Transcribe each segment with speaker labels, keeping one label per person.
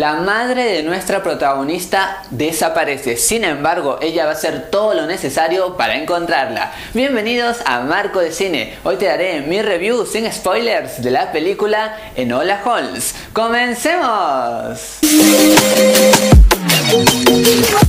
Speaker 1: La madre de nuestra protagonista desaparece, sin embargo ella va a hacer todo lo necesario para encontrarla. Bienvenidos a Marco de Cine, hoy te daré mi review sin spoilers de la película Enola Holmes. ¡Comencemos!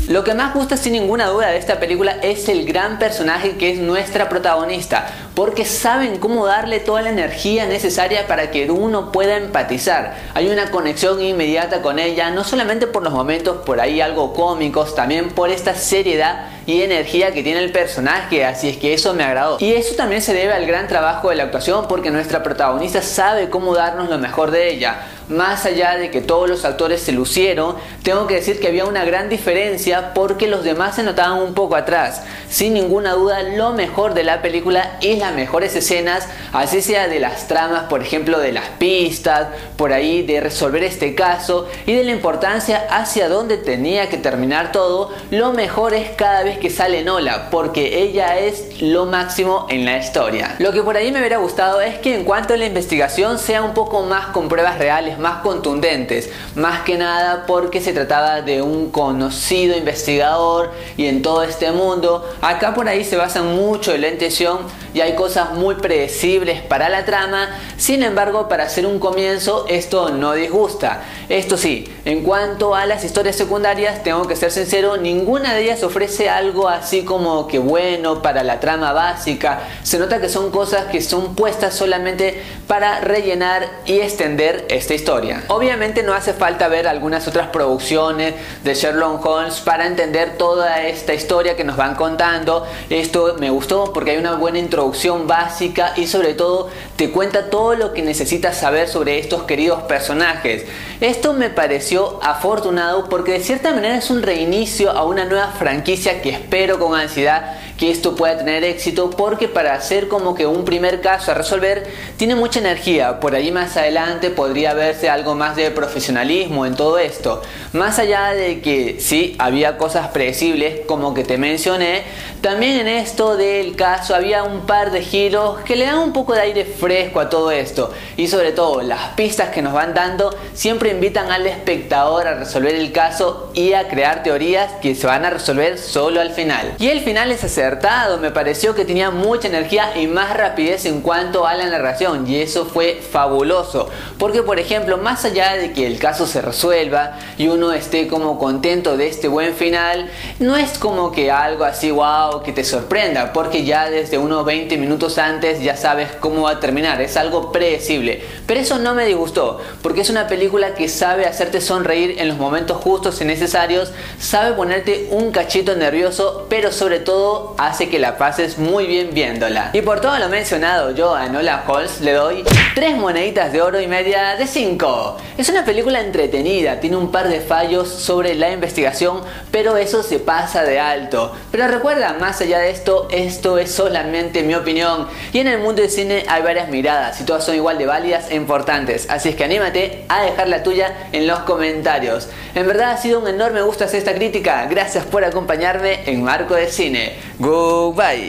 Speaker 1: Lo que más gusta sin ninguna duda de esta película es el gran personaje que es nuestra protagonista, porque saben cómo darle toda la energía necesaria para que uno pueda empatizar. Hay una conexión inmediata con ella, no solamente por los momentos por ahí algo cómicos, también por esta seriedad y energía que tiene el personaje, así es que eso me agradó. Y eso también se debe al gran trabajo de la actuación porque nuestra protagonista sabe cómo darnos lo mejor de ella más allá de que todos los actores se lucieron, tengo que decir que había una gran diferencia porque los demás se notaban un poco atrás. Sin ninguna duda, lo mejor de la película es las mejores escenas, así sea de las tramas, por ejemplo, de las pistas, por ahí de resolver este caso y de la importancia hacia dónde tenía que terminar todo. Lo mejor es cada vez que sale Nola, porque ella es lo máximo en la historia. Lo que por ahí me hubiera gustado es que en cuanto a la investigación sea un poco más con pruebas reales, más contundentes, más que nada porque se trataba de un conocido investigador y en todo este mundo, acá por ahí se basan mucho en la intención y hay cosas muy predecibles para la trama, sin embargo para hacer un comienzo esto no disgusta. Esto sí, en cuanto a las historias secundarias, tengo que ser sincero, ninguna de ellas ofrece algo así como que bueno para la trama básica, se nota que son cosas que son puestas solamente para rellenar y extender esta historia. Obviamente no hace falta ver algunas otras producciones de Sherlock Holmes para entender toda esta historia que nos van contando. Esto me gustó porque hay una buena introducción básica y sobre todo te cuenta todo lo que necesitas saber sobre estos queridos personajes. Esto me pareció afortunado porque de cierta manera es un reinicio a una nueva franquicia que espero con ansiedad que esto pueda tener éxito porque para hacer como que un primer caso a resolver tiene mucha energía. Por ahí más adelante podría verse algo más de profesionalismo en todo esto. Más allá de que sí había cosas predecibles como que te mencioné, también en esto del caso había un par de giros que le dan un poco de aire fresco a todo esto. Y sobre todo las pistas que nos van dando siempre invitan al espectador a resolver el caso y a crear teorías que se van a resolver solo al final. Y el final es hacer me pareció que tenía mucha energía y más rapidez en cuanto a la narración y eso fue fabuloso. Porque por ejemplo, más allá de que el caso se resuelva y uno esté como contento de este buen final, no es como que algo así wow que te sorprenda, porque ya desde unos 20 minutos antes ya sabes cómo va a terminar, es algo predecible. Pero eso no me disgustó, porque es una película que sabe hacerte sonreír en los momentos justos y necesarios, sabe ponerte un cachito nervioso, pero sobre todo hace que la pases muy bien viéndola. Y por todo lo mencionado, yo a Nola Holmes le doy 3 moneditas de oro y media de 5. Es una película entretenida, tiene un par de fallos sobre la investigación, pero eso se pasa de alto. Pero recuerda, más allá de esto, esto es solamente mi opinión. Y en el mundo del cine hay varias miradas y todas son igual de válidas e importantes. Así es que anímate a dejar la tuya en los comentarios. En verdad ha sido un enorme gusto hacer esta crítica. Gracias por acompañarme en Marco de Cine. Gol, vai!